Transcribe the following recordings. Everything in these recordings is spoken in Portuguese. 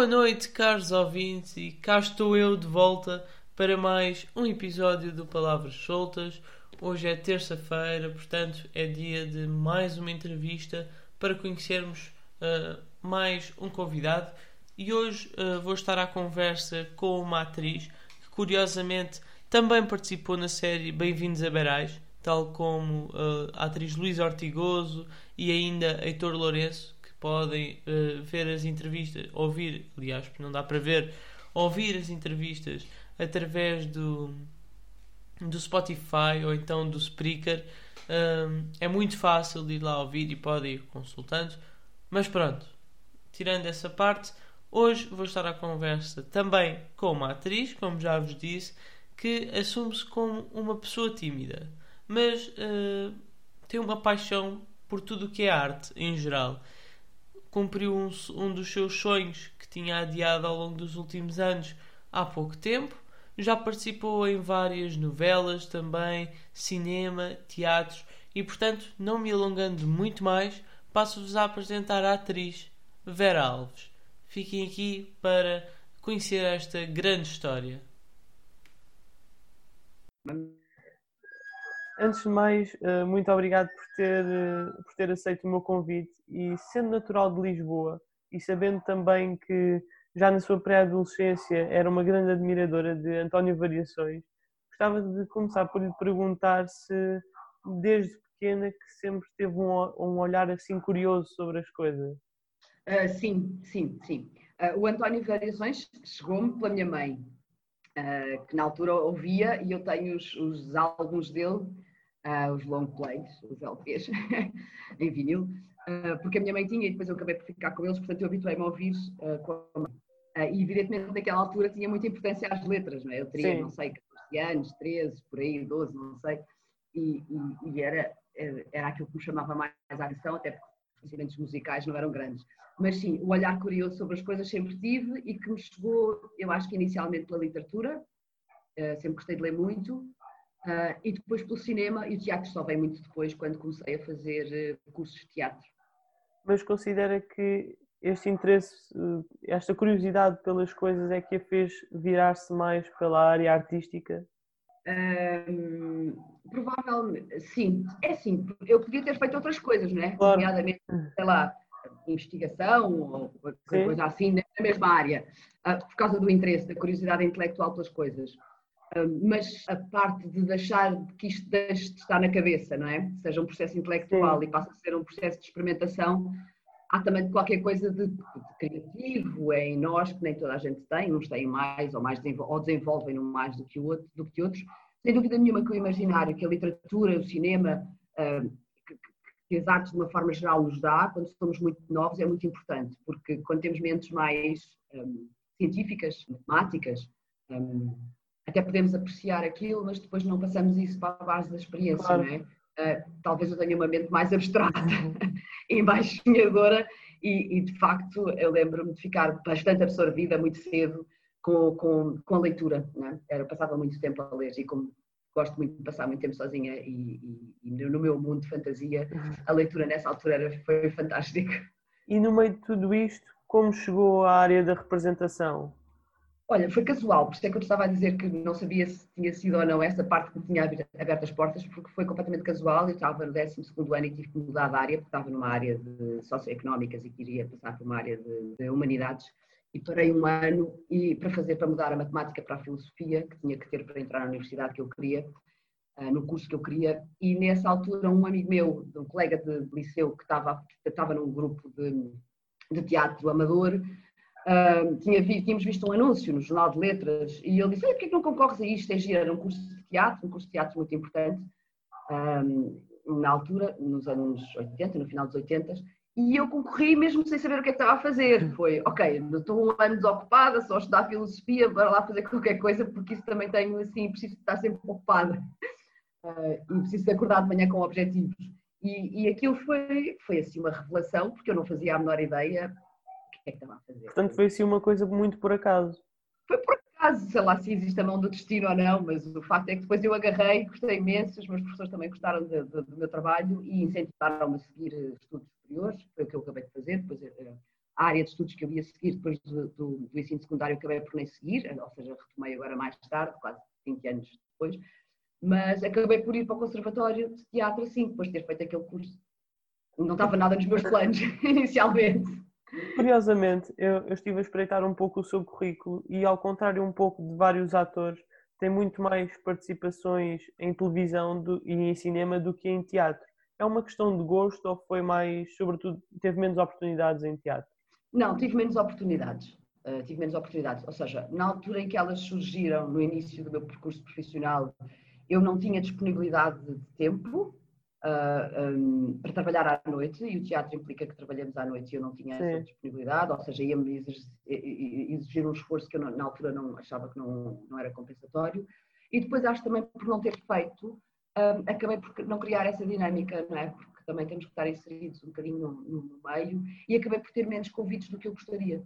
Boa noite, caros ouvintes, e cá estou eu de volta para mais um episódio do Palavras Soltas. Hoje é terça-feira, portanto, é dia de mais uma entrevista para conhecermos uh, mais um convidado. E hoje uh, vou estar à conversa com uma atriz que, curiosamente, também participou na série Bem-vindos a Berais, tal como uh, a atriz Luísa Ortigoso e ainda Heitor Lourenço, podem uh, ver as entrevistas, ouvir, aliás, porque não dá para ver, ouvir as entrevistas através do, do Spotify ou então do Spreaker. Um, é muito fácil de ir lá ouvir e podem ir consultando. Mas pronto, tirando essa parte, hoje vou estar à conversa também com uma atriz, como já vos disse, que assume-se como uma pessoa tímida mas uh, tem uma paixão por tudo o que é arte em geral. Cumpriu um, um dos seus sonhos que tinha adiado ao longo dos últimos anos há pouco tempo. Já participou em várias novelas também, cinema, teatros e, portanto, não me alongando muito mais, passo-vos a apresentar a atriz Vera Alves. Fiquem aqui para conhecer esta grande história. Antes de mais, eh, muito obrigado por ter, eh, por ter aceito o meu convite e sendo natural de Lisboa e sabendo também que já na sua pré-adolescência era uma grande admiradora de António Variações, gostava de começar por lhe perguntar se desde pequena que sempre teve um, um olhar assim curioso sobre as coisas. Uh, sim, sim, sim. Uh, o António Variações chegou-me pela minha mãe, uh, que na altura ouvia e eu tenho os, os álbuns dele uh, os long plays, os LPs, em vinil, uh, porque a minha mãe tinha e depois eu acabei por ficar com eles, portanto eu habituei-me a ouvir uh, com a mãe. e evidentemente naquela altura tinha muita importância às letras, não é? Eu teria, Sim. não sei, 14 anos, 13, por aí, 12, não sei, e, e, e era, era aquilo que me chamava mais a atenção, até porque os conhecimentos musicais não eram grandes. Mas sim, o olhar curioso sobre as coisas sempre tive e que me chegou, eu acho que inicialmente pela literatura, sempre gostei de ler muito, Uh, e depois pelo cinema, e o teatro só vem muito depois, quando comecei a fazer uh, cursos de teatro. Mas considera que este interesse, uh, esta curiosidade pelas coisas é que a fez virar-se mais pela área artística? provavelmente, sim. É sim, eu podia ter feito outras coisas, não é? Claro. Nomeadamente, sei lá, investigação ou coisa assim, na mesma área, por causa do interesse, da curiosidade intelectual pelas coisas mas a parte de deixar que isto deixe de estar na cabeça, não é? Seja um processo intelectual Sim. e passa a ser um processo de experimentação, há também qualquer coisa de, criativo em nós que nem toda a gente tem, uns têm mais ou mais ou desenvolvem mais do que, o outro, do que outros. Sem dúvida nenhuma que o imaginário, que a literatura, o cinema, que, que as artes de uma forma geral nos dá, quando somos muito novos, é muito importante, porque quando temos mentes mais um, científicas, matemáticas, um, até podemos apreciar aquilo, mas depois não passamos isso para a base da experiência, claro. não é? Uh, talvez eu tenha uma mente mais abstrata e mais sonhadora e, e, de facto eu lembro-me de ficar bastante absorvida muito cedo com, com, com a leitura, não é? Era, passava muito tempo a ler e como gosto muito de passar muito tempo sozinha e, e, e no meu mundo de fantasia a leitura nessa altura era, foi fantástica. E no meio de tudo isto, como chegou à área da representação? Olha, foi casual, por isso é que eu estava a dizer que não sabia se tinha sido ou não essa parte que me tinha aberto as portas, porque foi completamente casual. Eu estava no 12 ano e tive que mudar de área, porque estava numa área de socioeconómicas e queria passar para uma área de, de humanidades. E parei um ano e, para fazer, para mudar a matemática para a filosofia, que tinha que ter para entrar na universidade que eu queria, uh, no curso que eu queria. E nessa altura, um amigo meu, um colega de liceu, que estava, estava num grupo de, de teatro amador, Tinha vi, tínhamos visto um anúncio no Jornal de Letras e ele disse: porquê que não concorres a isto? É Era um curso de teatro, um curso de teatro muito importante, um, na altura, nos anos 80, no final dos 80, e eu concorri mesmo sem saber o que é que estava a fazer. Foi, ok, estou um ano desocupada, só estudar filosofia, para lá fazer qualquer coisa, porque isso também tenho, assim, preciso estar sempre ocupada uh, e preciso acordar de manhã com objetivos. E, e aquilo foi, foi assim uma revelação, porque eu não fazia a menor ideia que é que estava a fazer. Portanto, foi assim uma coisa muito por acaso. Foi por acaso, sei lá se existe a mão do destino ou não, mas o facto é que depois eu agarrei, gostei imenso, os meus professores também gostaram de, de, do meu trabalho e incentivaram-me a seguir estudos superiores, foi o que eu acabei de fazer, depois eh, a área de estudos que eu ia seguir depois do, do, do ensino secundário, acabei por nem seguir, ou seja, retomei agora mais tarde, quase 20 anos depois, mas acabei por ir para o Conservatório de Teatro assim, depois de ter feito aquele curso. Não estava nada nos meus planos inicialmente. Curiosamente, eu, eu, estive a espreitar um pouco o seu currículo e, ao contrário um pouco de vários atores, tem muito mais participações em televisão do, e em cinema do que em teatro. É uma questão de gosto ou foi mais, sobretudo, teve menos oportunidades em teatro? Não, tive menos oportunidades. Uh, tive menos oportunidades. Ou seja, na altura em que elas surgiram, no início do meu percurso profissional, eu não tinha disponibilidade de tempo uh, ah, um, para trabalhar à noite e o teatro implica que trabalhamos à noite e eu não tinha Sim. essa disponibilidade, ou seja, ia-me exigir, exigir, um esforço que eu não, na altura não achava que não, não era compensatório. E depois acho também por não ter feito, um, acabei por não criar essa dinâmica, não é? Porque também temos que estar inseridos um bocadinho no, no meio e acabei por ter menos convites do que eu gostaria.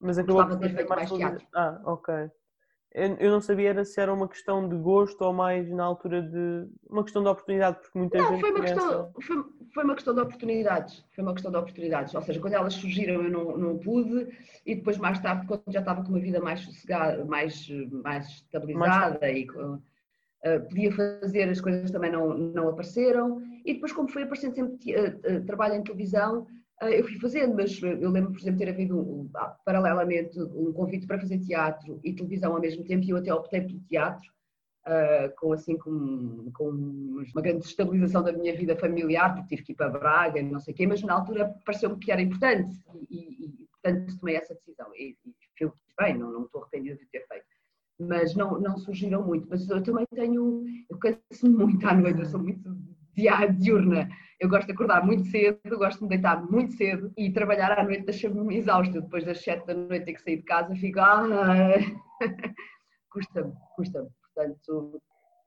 Mas acabou por ter feito mais teatro. Ah, ok eu não sabia era se era uma questão de gosto ou mais na altura de uma questão de oportunidade, porque muita não, gente foi uma começa... questão foi, foi, uma questão de oportunidades, foi uma questão de oportunidades, ou seja, quando elas surgiram eu não, não pude e depois mais tarde quando já estava com uma vida mais sossegada, mais mais estabilizada mais... e uh, podia fazer as coisas também não não apareceram. E depois como foi aparecendo sempre uh, uh, trabalho em televisão eu fui fazendo, mas eu lembro, por exemplo, ter havido um, paralelamente um convite para fazer teatro e televisão ao mesmo tempo e eu até optei pelo teatro, uh, com assim com, com uma grande estabilização da minha vida familiar, porque tive que ir para Braga, não sei o quê, mas na altura pareceu-me que era importante e, e, portanto tomei essa decisão e, e fiz bem, não, não estou arrependida de ter feito. Mas não, não surgiram muito, mas eu também tenho, eu canso muito à noite, eu sou muito diurna. Eu gosto de acordar muito cedo, gosto de me deitar muito cedo e trabalhar à noite deixa-me exausto. Depois das sete da noite ter que sair de casa, fico. Ah, custa-me, custa-me. Portanto.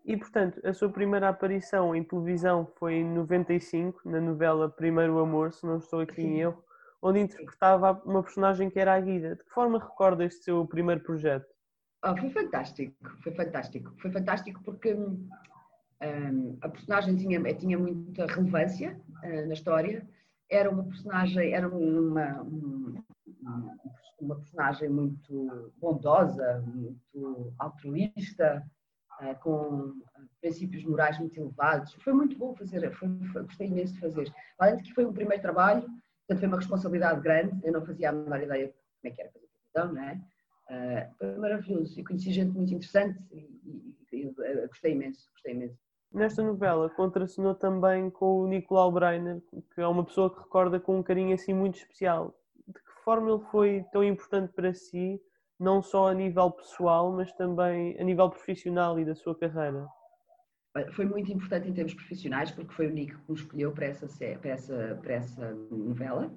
E portanto, a sua primeira aparição em televisão foi em 95, na novela Primeiro Amor, se não estou aqui em erro, onde interpretava uma personagem que era a Guida. De que forma recorda este seu primeiro projeto? Oh, foi fantástico, foi fantástico. Foi fantástico porque a personagem tinha, tinha muita relevância uh, na história, era uma personagem, era uma, uma, uma personagem muito bondosa, muito altruísta, uh, com princípios morais muito elevados. Foi muito bom fazer, foi, foi, gostei imenso de fazer. Além de que foi um primeiro trabalho, portanto foi uma responsabilidade grande, eu não fazia a menor ideia como é que era fazer televisão, não é? Uh, foi maravilhoso e conheci gente muito interessante e, e, e, gostei imenso, gostei imenso. Nesta novela contracenou também com o Nicolau Breiner, que é uma pessoa que recorda com um carinho assim muito especial. De que forma ele foi tão importante para si, não só a nível pessoal, mas também a nível profissional e da sua carreira? Foi muito importante em termos profissionais, porque foi o Nico que me escolheu para essa, para essa, para essa novela,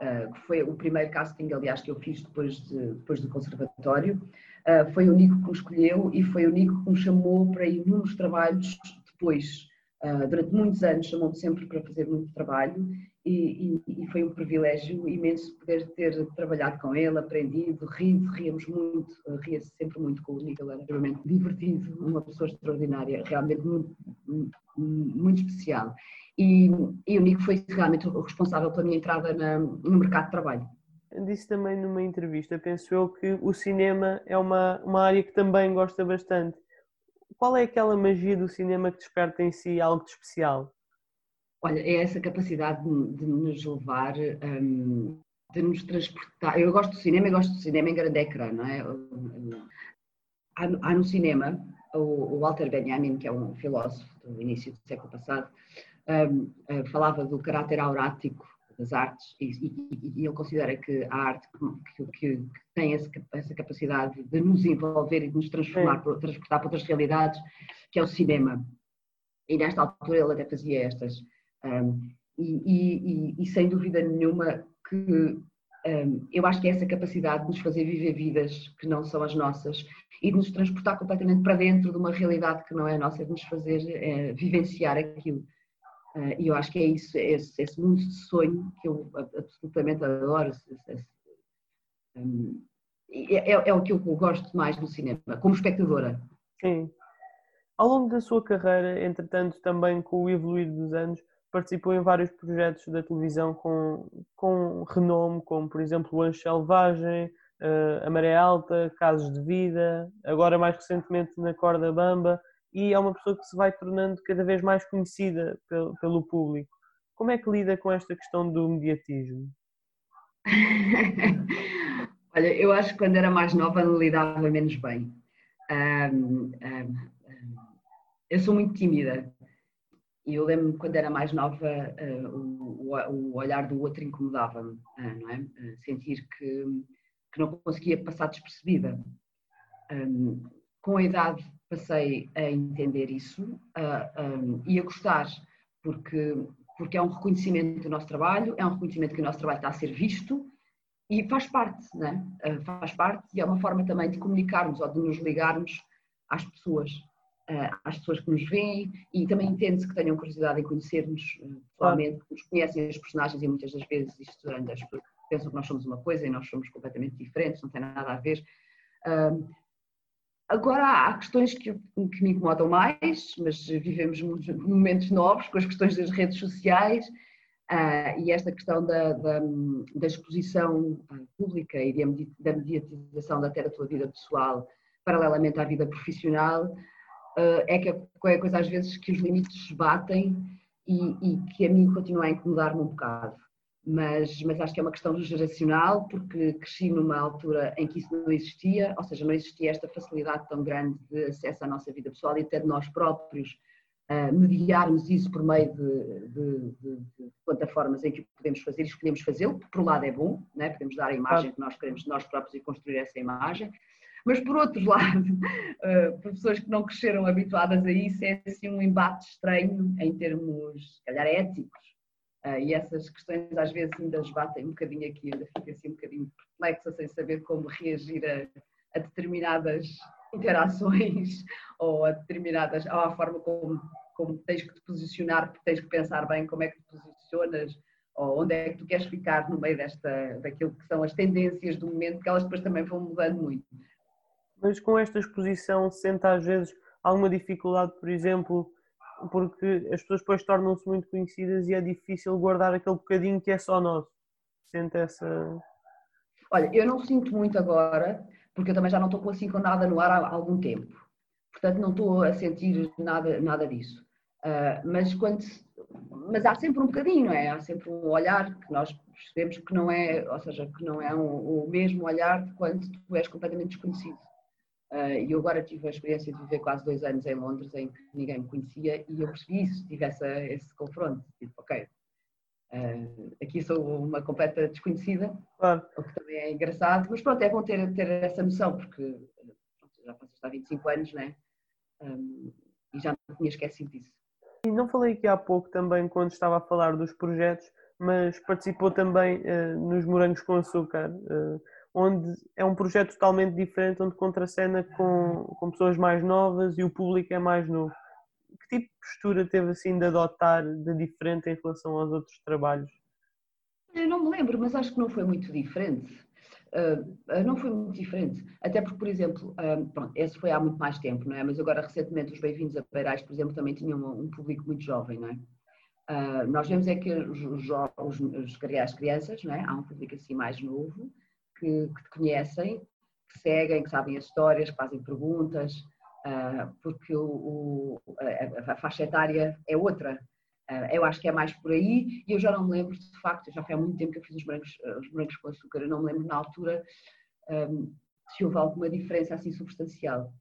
uh, que foi o primeiro casting, aliás, que eu fiz depois, de, depois do conservatório. Uh, foi o Nico que me escolheu e foi o Nico que me chamou para inúmeros trabalhos depois, uh, durante muitos anos, chamou-me sempre para fazer muito trabalho e, e, e, foi um privilégio imenso poder ter trabalhado com ele, aprendido, rido, ríamos muito, ria-se sempre muito com o Nicolas, era realmente divertido, uma pessoa extraordinária, realmente muito, muito especial. E, e, o Nico foi realmente o responsável pela minha entrada na, no mercado de trabalho. Disse também numa entrevista, penso eu, que o cinema é uma, uma área que também gosta bastante qual é aquela magia do cinema que desperta em si algo de especial? Olha, é essa capacidade de, de nos levar, um, de nos transportar. Eu gosto do cinema e gosto do cinema em grande ecrã, não é? Há, há no cinema o, o, Walter Benjamin, que é um filósofo do início do século passado, um, uh, falava do caráter aurático das artes e, e, e ele considera que a arte que, que, que tem essa, essa, capacidade de nos envolver e de nos transformar, para, transportar para outras realidades, que é o cinema. E nesta altura ele até fazia estas. Um, e, e, sem dúvida nenhuma que um, eu acho que é essa capacidade de nos fazer viver vidas que não são as nossas e de nos transportar completamente para dentro de uma realidade que não é a nossa, de nos fazer é, vivenciar aquilo. Uh, e eu acho que é isso, é esse, esse, mundo de sonho que eu absolutamente adoro. Um, é, é, o que eu gosto mais no cinema, como espectadora. Sim. Ao longo da sua carreira, entretanto, também com o evoluir dos anos, participou em vários projetos da televisão com, com renome, como por exemplo o Anjo Selvagem, uh, A Maré Alta, Casos de Vida, agora mais recentemente na Corda Bamba, e é uma pessoa que se vai tornando cada vez mais conhecida pelo, pelo público. Como é que lida com esta questão do mediatismo? Olha, eu acho que quando era mais nova lidava menos bem. Um, um, eu sou muito tímida e eu lembro-me quando era mais nova uh, o, o, olhar do outro incomodava-me, uh, não é? Uh, sentir que, que não conseguia passar despercebida. Um, com a idade passei a entender isso um, e a gostar, porque, porque é um reconhecimento do nosso trabalho, é um reconhecimento que o nosso trabalho está a ser visto e faz parte, né? faz parte e é uma forma também de comunicarmos ou de nos ligarmos às pessoas, às pessoas que nos veem e também entende-se que tenham curiosidade em conhecer-nos pessoalmente, que nos conhecem os personagens e muitas das vezes isto as pessoas pensam que nós somos uma coisa e nós somos completamente diferentes, não tem nada a ver. Agora há questões que, que me incomodam mais, mas vivemos momentos novos com as questões das redes sociais Uh, e esta questão da, da, da, exposição pública e da mediatização da até da tua vida pessoal, paralelamente à vida profissional, uh, é que é qualquer coisa às vezes que os limites batem e, e que a mim continua a incomodar-me um bocado. Mas, mas acho que é uma questão geracional, porque cresci numa altura em que isso não existia, ou seja, não existia esta facilidade tão grande de acesso à nossa vida pessoal e até de nós próprios uh, mediarmos isso por meio de, de, de, de, plataformas em que podemos fazer e escolhemos fazê-lo, por um lado é bom, né? podemos dar a imagem que nós queremos de nós próprios e construir essa imagem, mas por outro lado, uh, pessoas que não cresceram habituadas a isso, é assim um embate estranho em termos, se calhar, éticos. Uh, e essas questões às vezes ainda batem um bocadinho aqui, ainda fico assim um bocadinho perplexa sem saber como reagir a, a determinadas interações ou a determinadas, ou à forma como como tens que te posicionar, porque tens que pensar bem como é que te posicionas, ou onde é que tu queres ficar no meio desta, daquilo que são as tendências do momento, que elas depois também vão mudando muito. Mas com esta exposição sente às vezes alguma dificuldade, por exemplo, porque as pessoas depois tornam-se muito conhecidas e é difícil guardar aquele bocadinho que é só nosso. Sente essa. Olha, eu não sinto muito agora, porque eu também já não estou assim com nada no ar há algum tempo. Portanto, não estou a sentir nada, nada disso. Uh, mas, quando, mas há sempre um bocadinho, não é? Há sempre um olhar que nós percebemos que não é, ou seja, que não é um, o mesmo olhar de quando tu és completamente desconhecido. Uh, e eu agora tive a experiência de viver quase dois anos em Londres, em que ninguém me conhecia, e eu percebi isso, tive essa, esse confronto. Tipo, ok, uh, aqui sou uma completa desconhecida, claro. o que também é engraçado, mas pronto, é bom ter, ter essa noção, porque já passaste há 25 anos, né? Um, e já não tinha esquecido disso. E não falei aqui há pouco também, quando estava a falar dos projetos, mas participou também uh, nos Morangos com Açúcar, uh, onde é um projeto totalmente diferente, onde contracena com, com pessoas mais novas e o público é mais novo. Que tipo de postura teve assim de adotar de diferente em relação aos outros trabalhos? Eu não me lembro, mas acho que não foi muito diferente. Uh, não foi muito diferente. Até porque, por exemplo, uh, pronto, esse foi há muito mais tempo, não é? Mas agora, recentemente, os Bem-vindos a Beirais, por exemplo, também tinham um, um público muito jovem, não é? Uh, nós vemos é que os, os, os, as crianças, não é? Há um público assim mais novo, que, que te conhecem, que seguem, que sabem as histórias, que fazem perguntas, porque o, o, a, a faixa etária é outra, Uh, eu acho que é mais por aí e eu já não me lembro, de facto, já foi há muito tempo que eu fiz os brancos, uh, os brancos com açúcar, eu não me lembro na altura um, se houve alguma diferença assim substancial.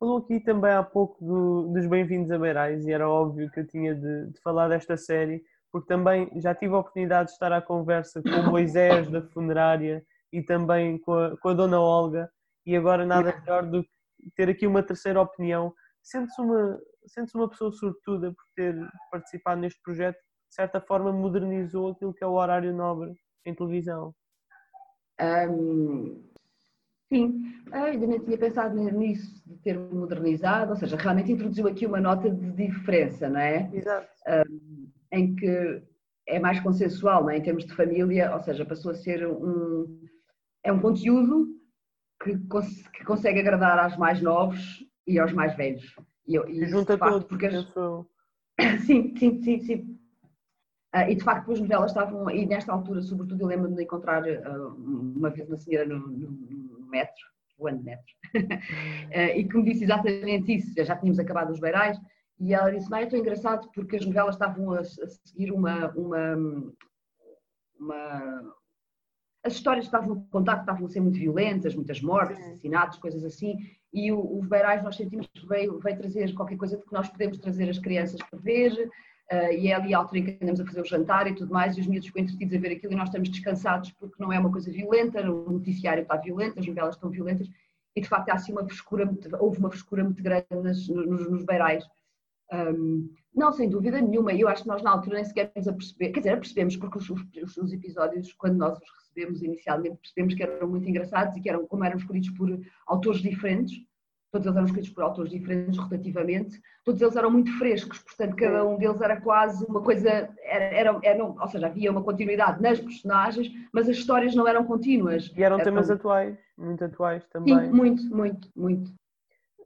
Falou aqui também há pouco do, dos Bem-vindos a Beirais e era óbvio que eu tinha de, de, falar desta série, porque também já tive a oportunidade de estar à conversa com o Moisés da funerária e também com a, com a Dona Olga e agora nada melhor do que ter aqui uma terceira opinião. Sente-se uma, sentes uma pessoa sortuda por ter participado neste projeto, de certa forma modernizou aquilo que é o horário nobre em televisão. Um, sim, eu ainda nem tinha pensado nisso, de ter modernizado, ou seja, realmente introduziu aqui uma nota de diferença, não é? Exato. Um, em que é mais consensual, não é? em termos de família, ou seja, passou a ser um, é um conteúdo que, cons que consegue agradar aos mais novos e aos mais velhos. E, e junta todos, porque as... Sim, sim, sim, sim. Uh, e de facto, as novelas estavam, e nesta altura, sobretudo, eu lembro-me de encontrar uh, uma vez uma senhora no, no, no metro, voando metro, uh, e que me disse exatamente isso. Já tínhamos acabado os beirais, e ela disse: Mas é tão engraçado porque as novelas estavam a, a seguir uma, uma, uma, As histórias que estavam a contar estavam a ser muito violentas, muitas mortes, assassinatos, coisas assim, e o, os beirais nós sentimos que veio, veio trazer qualquer coisa de que nós podemos trazer as crianças para ver Uh, e é ali a altura em que andamos a fazer o jantar e tudo mais, e os miúdos ficam entretidos a ver aquilo e nós estamos descansados porque não é uma coisa violenta, o noticiário está violento, as novelas estão violentas, e de facto há assim uma frescura, houve uma frescura muito grande nas, nos, nos beirais. Um, não, sem dúvida nenhuma, eu acho que nós na altura nem sequer nos aperceber, quer dizer, percebemos porque os, os, os, episódios, quando nós os recebemos inicialmente, percebemos que eram muito engraçados e que eram, como eram escolhidos por autores diferentes, todos eles eram escritos por autores diferentes rotativamente, todos eles eram muito frescos, portanto cada um deles era quase uma coisa, era, era, era ou seja, havia uma continuidade nas personagens, mas as histórias não eram contínuas. E eram temas atuais, muito atuais também. Sim, muito, muito, muito.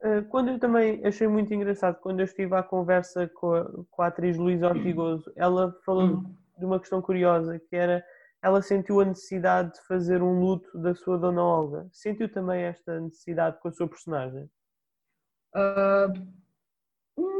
Eh, quando eu também achei muito engraçado, quando eu estive à conversa com a, com a atriz Luísa Ortigoso, ela falou hum. de uma questão curiosa, que era ela sentiu a necessidade de fazer um luto da sua Dona Olga. Sentiu também esta necessidade com a sua personagem? Uh,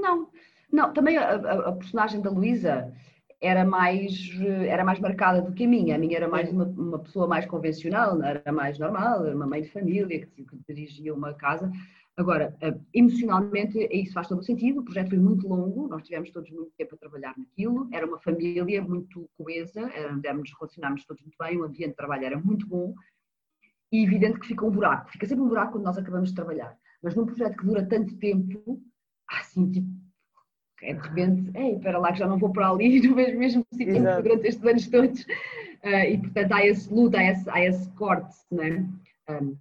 não, não. Também a, a, a personagem da Luísa era mais, era mais marcada do que a minha. A minha era mais uma, uma pessoa mais convencional, era mais normal, era uma mãe de família que, que dirigia uma casa. Agora, ah, emocionalmente, isso faz todo o sentido. O projeto foi muito longo, nós tivemos todos muito tempo a trabalhar naquilo. Era uma família muito coesa, nos relacionámos todos muito bem, o ambiente de trabalho era muito bom. E evidente que fica um buraco, fica sempre um buraco quando nós acabamos de trabalhar. Mas num projeto que dura tanto tempo, assim, tipo, é de repente, ei, espera lá que já não vou para ali no mesmo, mesmo sítio durante estes anos todos. Uh, e portanto há esse luto, há esse, há esse corte, não é? Um,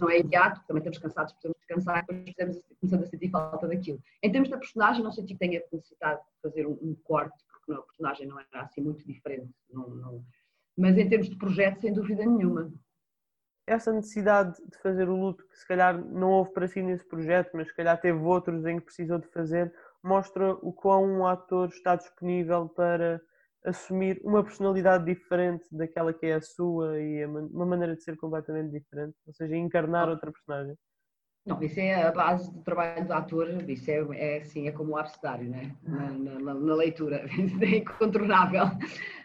não é imediato, também estamos cansados, começamos a sentir falta daquilo. Em termos da personagem, não senti que tenha necessidade de fazer um, um corte, porque não, a personagem não era assim muito diferente. Não, não... Mas em termos de projeto, sem dúvida nenhuma essa necessidade de fazer o luto, que se calhar não houve para si nesse projeto, mas se calhar teve outros em que precisou de fazer, mostra o quão um ator está disponível para assumir uma personalidade diferente daquela que é a sua e uma maneira de ser completamente diferente, ou seja, encarnar outra personagem. Não, isso é a base do trabalho do ator, isso é, é assim, é como o abcedário, né? na, na, na leitura, é incontornável.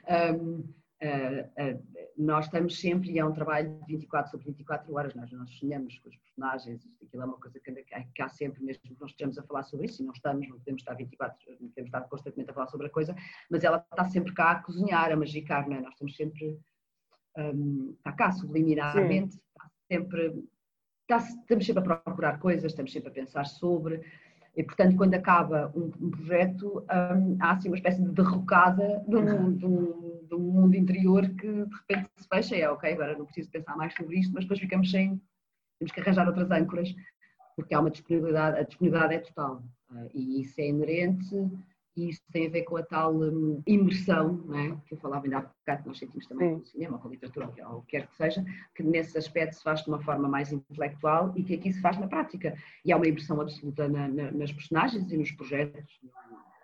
Um, uh, uh, nós estamos sempre, e é um trabalho de 24 sobre 24 horas, nós, nós sonhamos com os personagens, aquilo é uma coisa que, que há sempre, mesmo que nós estejamos a falar sobre isso, e não estamos, não podemos estar 24, não podemos estar constantemente a falar sobre a coisa, mas ela está sempre cá a cozinhar, a magicar, não é? Nós estamos sempre, um, está cá subliminarmente, está sempre, está, estamos sempre a procurar coisas, estamos sempre a pensar sobre, e, portanto, quando acaba um, um projeto, um, há assim uma espécie de derrocada de um, de, um, de um, mundo interior que de repente se fecha e é ok, agora não preciso pensar mais sobre isto, mas depois ficamos sem, temos que arranjar outras âncoras, porque há uma disponibilidade, a disponibilidade é total. Uh, e isso é inerente e isso tem a ver com a tal um, imersão, né, que eu falava ainda há bocado, que nós sentimos também com o cinema, com a literatura, ou o que quer que seja, que nesse aspecto se faz de uma forma mais intelectual e que aqui se faz na prática. E há uma imersão absoluta na, na, nas personagens e nos projetos,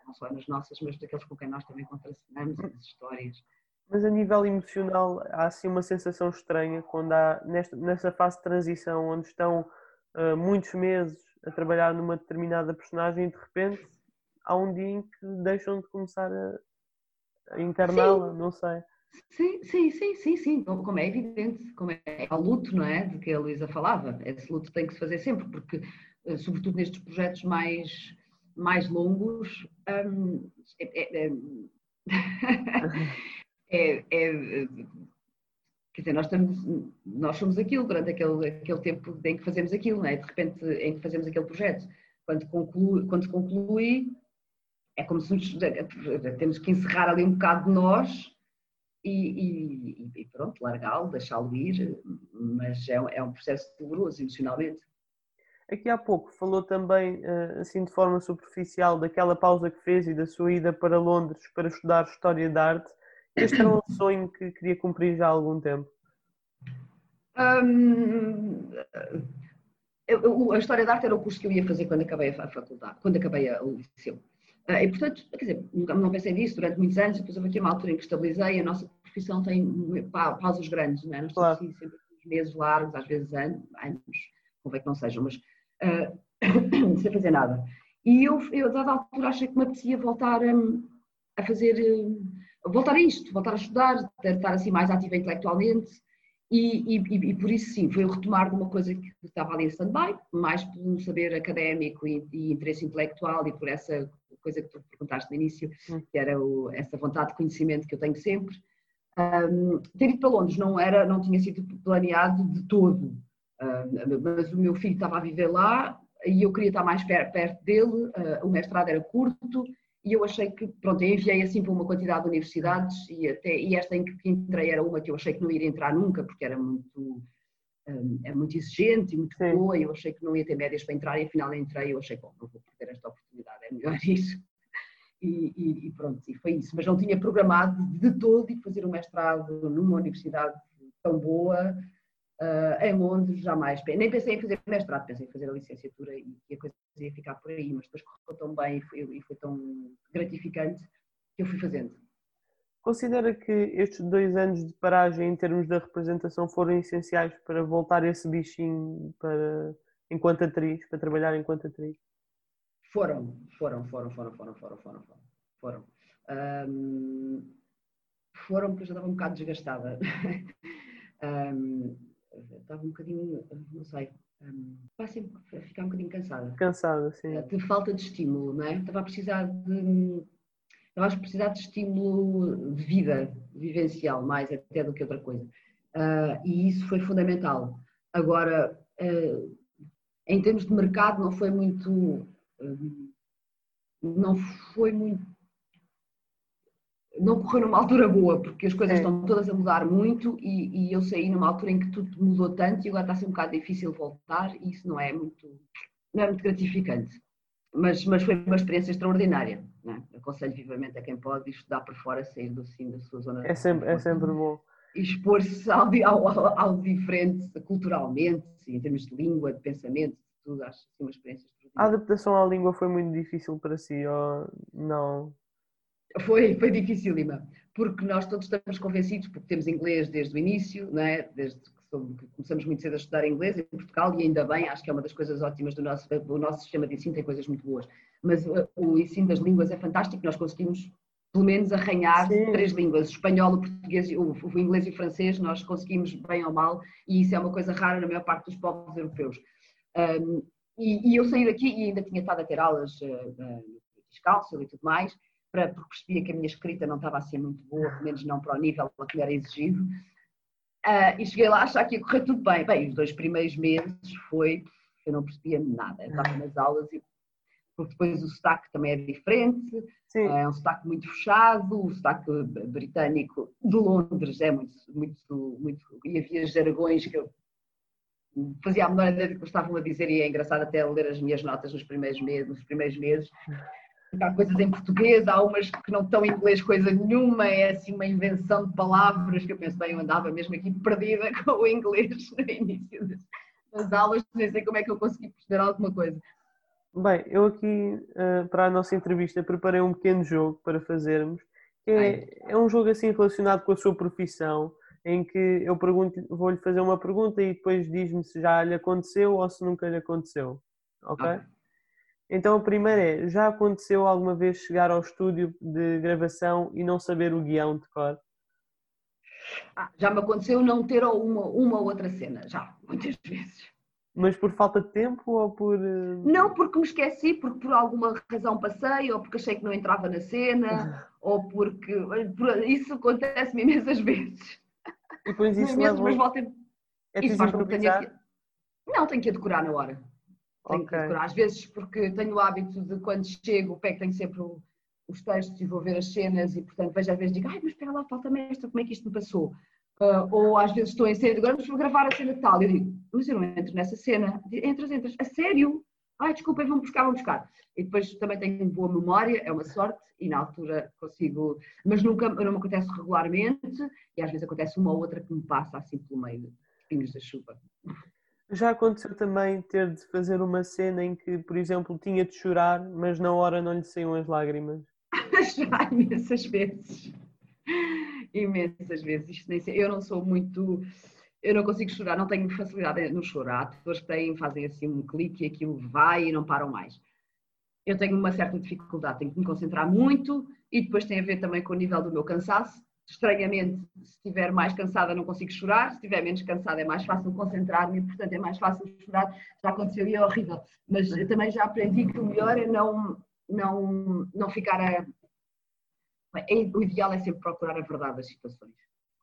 não só nas nossas, mas daqueles com quem nós também contracenamos, as histórias. Mas a nível emocional, há assim uma sensação estranha quando há, nesta, nessa fase de transição, onde estão uh, muitos meses a trabalhar numa determinada personagem e de repente há um dia em que deixam de começar a, a encarná-la, não sei. Sim, sim, sim, sim, sim, como é evidente, como é, é o luto, não é, de que a Luísa falava, esse luto tem que se fazer sempre, porque, eh, sobretudo nestes projetos mais, mais longos, hum, é, é, é, é, quer dizer, nós, estamos, nós somos aquilo durante aquele, aquele tempo em que fazemos aquilo, não é, de repente em que fazemos aquele projeto, quando conclui, quando conclui é como se nos, temos que encerrar ali um bocado de nós e, e, e pronto, largá-lo, deixá-lo ir, mas é, é, um processo doloroso emocionalmente. Aqui há pouco falou também, eh, assim de forma superficial, daquela pausa que fez e da sua ida para Londres para estudar História da Arte. Este era um sonho que queria cumprir já há algum tempo? Hum, a História da Arte era o curso que eu ia fazer quando acabei a faculdade, quando acabei o liceu. E, portanto, quer dizer, nunca não pensei nisso durante muitos anos, depois houve aqui uma altura em que estabilizei, a nossa profissão tem pausas grandes, não é? Nós claro. estamos assim, sempre meses largos, às vezes anos, anos convém que não sejam, mas uh, sem fazer nada. E eu, eu, a dada altura, achei que me apetecia voltar um, a fazer, um, voltar a isto, voltar a estudar, estar assim mais ativa intelectualmente. E, e, e, por isso, sim, foi retomar de uma coisa que estava ali em stand-by, mais por um saber académico e, e, interesse intelectual e por essa coisa que tu perguntaste no início, hum. que era o, essa vontade de conhecimento que eu tenho sempre. Um, ter ido para Londres não, era, não tinha sido planeado de todo, um, mas o meu filho estava a viver lá e eu queria estar mais perto dele, uh, o mestrado era curto e eu achei que, pronto, eu enviei assim para uma quantidade de universidades e, até, e esta em que entrei era uma que eu achei que não iria entrar nunca porque era muito, um, é muito exigente e muito Sim. boa e eu achei que não ia ter médias para entrar e afinal entrei eu achei, bom, não vou perder esta oportunidade, melhor isso. E, e, e, pronto, e foi isso. Mas não tinha programado de todo ir fazer um mestrado numa universidade tão boa uh, em Londres, jamais. Nem pensei em fazer mestrado, pensei em fazer a licenciatura e, e a coisa ia ficar por aí, mas depois correu tão bem foi, e foi tão gratificante que eu fui fazendo. Considera que estes dois anos de paragem em termos da representação foram essenciais para voltar esse bichinho para, enquanto atriz, para trabalhar enquanto atriz? Foram, foram, foram, foram, foram, foram, foram, foram. Um, foram porque eu já estava um bocado desgastada. um, estava um bocadinho, não sei, um, passei a ficar um bocadinho cansada. Cansada, sim. De falta de estímulo, não é? Estava a precisar de. Estava a precisar de estímulo de vida vivencial, mais até do que outra coisa. Uh, e isso foi fundamental. Agora, uh, em termos de mercado, não foi muito não foi muito. Não correu numa altura boa, porque as coisas é. estão todas a mudar muito e, e, eu saí numa altura em que tudo mudou tanto e agora está a ser um bocado difícil voltar e isso não é muito, não é muito gratificante. Mas, mas foi uma experiência extraordinária. É? Aconselho vivamente a quem pode estudar por fora, sair do sim da sua zona. É sempre, é sempre bom. Expor-se ao, ao, ao, diferente culturalmente, em termos de língua, de pensamento, de que uma experiência a adaptação à língua foi muito difícil para si ou não? Foi, foi dificílima, porque nós todos estamos convencidos, porque temos inglês desde o início, não é? desde que começamos muito cedo a estudar inglês em Portugal e ainda bem, acho que é uma das coisas ótimas do nosso, do nosso sistema de ensino, tem coisas muito boas. Mas o ensino das línguas é fantástico, nós conseguimos pelo menos arranhar Sim. três línguas, o espanhol, o português, o, o inglês e o francês, nós conseguimos bem ou mal, e isso é uma coisa rara na maior parte dos povos europeus. Um, e, e, eu saí daqui e ainda tinha estado a ter aulas uh, uh, descalço e tudo mais, para, porque percebia que a minha escrita não estava assim muito boa, pelo menos não para o nível que me era exigido. Uh, e cheguei lá a achar que ia correr tudo bem. Bem, os dois primeiros meses foi, eu não percebia nada. Eu estava nas aulas e porque depois o sotaque também é diferente, Sim. é um sotaque muito fechado, o sotaque britânico de Londres é muito, muito, muito, e havia jargões que eu fazia a menor ideia do que estavam a dizer e é engraçado até ler as minhas notas nos primeiros meses, nos primeiros meses. Há coisas em português, há umas que não estão em inglês coisa nenhuma, é assim uma invenção de palavras que eu penso, bem, eu andava mesmo aqui perdida com o inglês no início das aulas, nem sei como é que eu consegui perceber alguma coisa. Bem, eu aqui eh, para a nossa entrevista preparei um pequeno jogo para fazermos, que é, é um jogo assim relacionado com a sua profissão, em que eu pergunto, vou-lhe fazer uma pergunta e depois diz-me se já lhe aconteceu ou se nunca lhe aconteceu. Ok? Ah. Então a primeira é, já aconteceu alguma vez chegar ao estúdio de gravação e não saber o guião de cor? Ah, já me aconteceu não ter uma, uma ou outra cena, já, muitas vezes. Mas por falta de tempo ou por. Eh, não, porque me esqueci, porque por alguma razão passei, ou porque achei que não entrava na cena, ou porque. Isso acontece-me imensas vezes. E depois isso mesmo, leva... mas volta... É isso faz com que tenha que... Não, tenho que a decorar na hora. Tenho okay. que decorar. Às vezes porque tenho o hábito de quando chego, pego, tenho sempre os textos e vou ver as cenas e portanto vejo às vezes digo, ai mas espera lá, falta-me esta, como é que isto me passou? Uh, ou às vezes estou em cena, agora vou gravar a cena tal, e eu digo, mas eu não entro nessa cena. Entras, entras, a sério? Ai, desculpa, vão buscar, vão buscar. E depois também tenho boa memória, é uma sorte, e na altura consigo, mas nunca, não me acontece regularmente, e às vezes acontece uma ou outra que me passa assim pelo meio, espinhos da chuva. Já aconteceu também ter de fazer uma cena em que, por exemplo, tinha de chorar, mas na hora não lhe saíam as lágrimas? Já, imensas vezes. Imensas vezes. Isto nem sei. Eu não sou muito. Eu não consigo chorar, não tenho facilidade no chorar. Que têm, fazem assim um clique e aquilo vai e não param mais. Eu tenho uma certa dificuldade, tenho que me concentrar muito e depois tem a ver também com o nível do meu cansaço estranhamente, se estiver mais cansada não consigo chorar, se estiver menos cansada é mais fácil concentrar-me, portanto é mais fácil chorar. Já aconteceu e é horrível. Mas eu também já aprendi que o melhor é não, não, não ficar a. É, o ideal é sempre procurar a verdade das situações.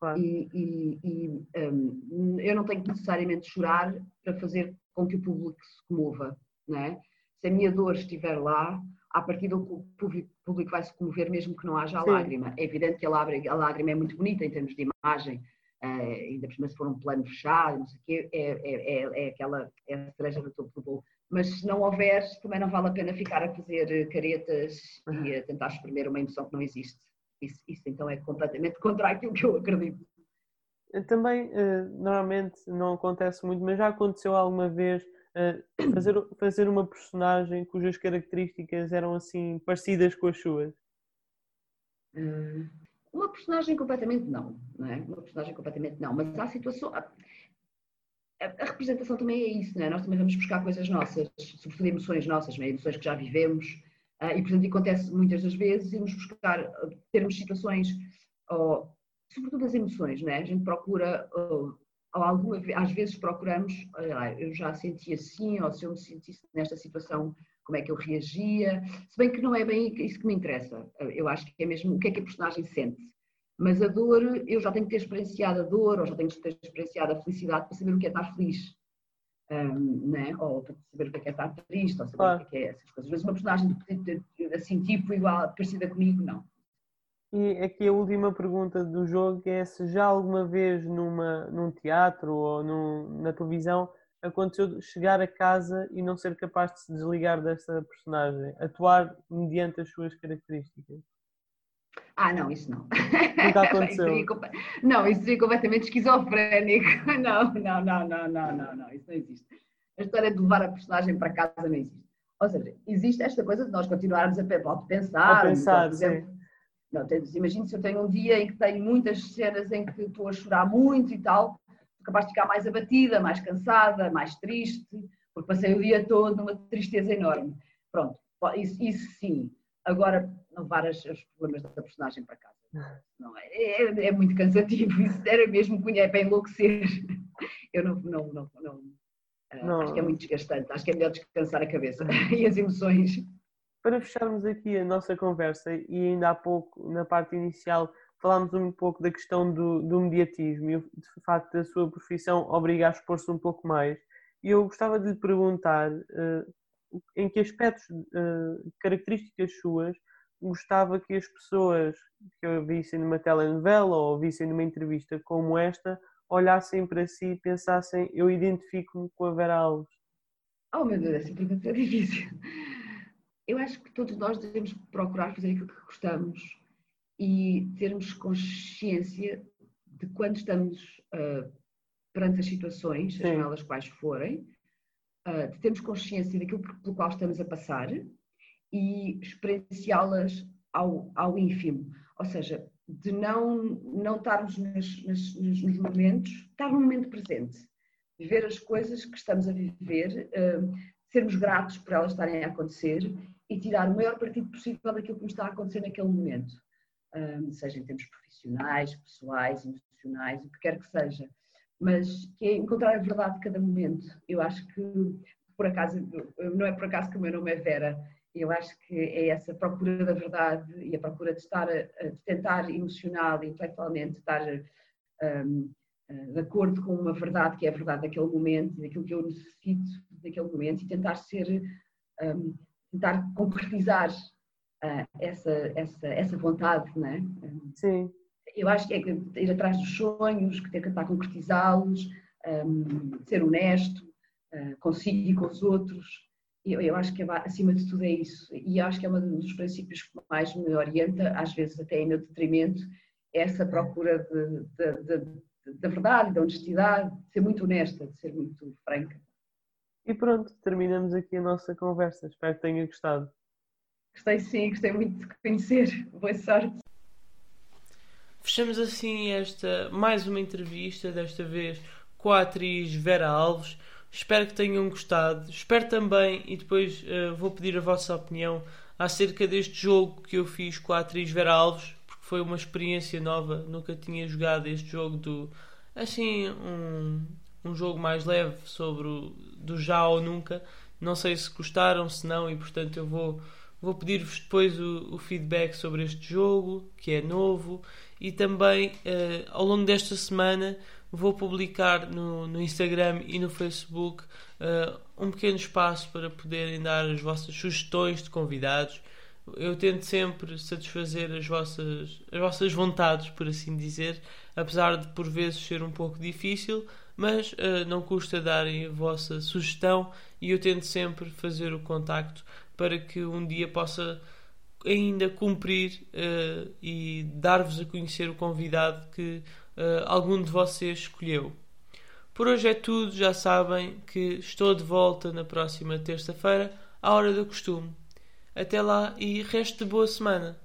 Claro. E, e, e um, eu não tenho que necessariamente chorar para fazer com que o público se comova. Não é? Se a minha dor estiver lá, a partir do o público vai se comover mesmo que não haja a Sim. lágrima. É evidente que a lágrima, é muito bonita em termos de imagem, uh, ainda por cima se for um plano fechado, não sei o quê, é, é, é, é aquela é a cereja do topo do bolo. Mas se não houver, também não vale a pena ficar a fazer caretas e a tentar exprimir uma emoção que não existe. Isso, isso então é completamente contra aquilo que eu acredito. Também, uh, normalmente não acontece muito, mas já aconteceu alguma vez fazer, fazer uma personagem cujas características eram assim parecidas com as suas? Hum, uma personagem completamente não, não é? Uma personagem completamente não, mas há situações. A, representação também é isso, não é? Nós também vamos buscar coisas nossas, sobretudo emoções nossas, é? emoções que já vivemos, e portanto acontece muitas das vezes irmos buscar, termos situações, ou, sobretudo as emoções, não é? A gente procura ou alguma, às vezes procuramos, olha eu já senti assim, ou se eu me sentisse nesta situação, como é que eu reagia, se bem que não é bem isso que me interessa, eu acho que é mesmo o que é que a personagem sente. Mas a dor, eu já tenho que ter experienciado a dor, ou já tenho que ter experienciado a felicidade para saber o que é estar feliz. Um, né? Ou para saber o que é, que é estar triste, ou saber claro. o que é, que é essas coisas. Às vezes uma personagem assim, tipo, igual, parecida comigo, não. E aqui a última pergunta do jogo é se já alguma vez numa, num teatro ou num, na televisão aconteceu chegar a casa e não ser capaz de se desligar dessa personagem, atuar mediante as suas características. Ah, não, isso não. Nunca aconteceu. isso não, isso seria completamente esquizofrénico. Não, não, não, não, não, não, não, isso não existe. A história de levar a personagem para casa não existe. Ou seja, existe esta coisa de nós continuarmos a pensar, a pensar por exemplo, não, imagino se eu tenho um dia em que tenho muitas cenas em que estou a chorar muito e tal, capaz de ficar mais abatida, mais cansada, mais triste, porque passei o dia todo numa tristeza enorme. Pronto, isso, isso sim. Agora, levar os problemas da personagem para casa. Não é, é, é muito cansativo, isso era mesmo é para enlouquecer. Eu não, não, não, não, não. Acho que é muito desgastante, acho que é melhor descansar a cabeça e as emoções. Para fecharmos aqui a nossa conversa, e ainda há pouco, na parte inicial, falámos um pouco da questão do, do mediatismo e de facto a sua profissão obriga a expor-se um pouco mais. E eu gostava de lhe perguntar uh, em que aspectos, uh, características suas, gostava que as pessoas que eu vissem numa telenovela ou vissem numa entrevista como esta olhassem para si e pensassem: eu identifico-me com a Vera Alves? Oh meu Deus, essa pergunta é difícil eu acho que todos nós devemos procurar fazer aquilo que gostamos e termos consciência de quando estamos uh, perante as situações, sejam elas quais forem, uh, de termos consciência daquilo pelo qual estamos a passar e experienciá-las ao, ao ínfimo. Ou seja, de não, não estarmos nos, nos, nos, momentos, estar no momento presente, viver as coisas que estamos a viver, uh, sermos gratos por elas estarem a acontecer e tirar o maior partido possível daquilo que me está a acontecer naquele momento, um, seja em termos profissionais, pessoais, emocionais, o que quer que seja, mas que é encontrar a verdade de cada momento. Eu acho que, por acaso, não é por acaso que o meu nome é Vera, eu acho que é essa procura da verdade e a procura de estar, de tentar emocional e intelectualmente estar um, de acordo com uma verdade que é a verdade daquele momento, daquilo que eu necessito daquele momento e tentar ser um, tentar concretizar uh, essa, essa, essa vontade, não é? Sim. Eu acho que é ir atrás dos sonhos, que ter que tentar concretizá-los, um, ser honesto uh, consigo e com os outros. Eu, eu acho que acima de tudo é isso. E acho que é um dos princípios que mais me orienta, às vezes até em meu detrimento, essa procura da verdade, da honestidade, de ser muito honesta, de ser muito franca. E pronto, terminamos aqui a nossa conversa. Espero que tenha gostado. Gostei sim, gostei muito de conhecer. Boa sorte. Fechamos assim esta mais uma entrevista, desta vez com a atriz Vera Alves. Espero que tenham gostado. Espero também, e depois uh, vou pedir a vossa opinião acerca deste jogo que eu fiz com a atriz Vera Alves, porque foi uma experiência nova. Nunca tinha jogado este jogo do. Assim, um, um jogo mais leve sobre o do já ou nunca. Não sei se gostaram, se não, e portanto eu vou, vou pedir-vos depois o, o, feedback sobre este jogo, que é novo, e também uh, ao longo desta semana vou publicar no, no Instagram e no Facebook uh, um pequeno espaço para poderem dar as vossas sugestões de convidados. Eu tento sempre satisfazer as vossas, as vossas vontades, por assim dizer, apesar de por vezes ser um pouco difícil, mas uh, não custa darem a vossa sugestão e eu tento sempre fazer o contacto para que um dia possa ainda cumprir uh, e dar-vos a conhecer o convidado que uh, algum de vocês escolheu. Por hoje é tudo, já sabem que estou de volta na próxima terça-feira, à hora do costume. Até lá e resto de boa semana.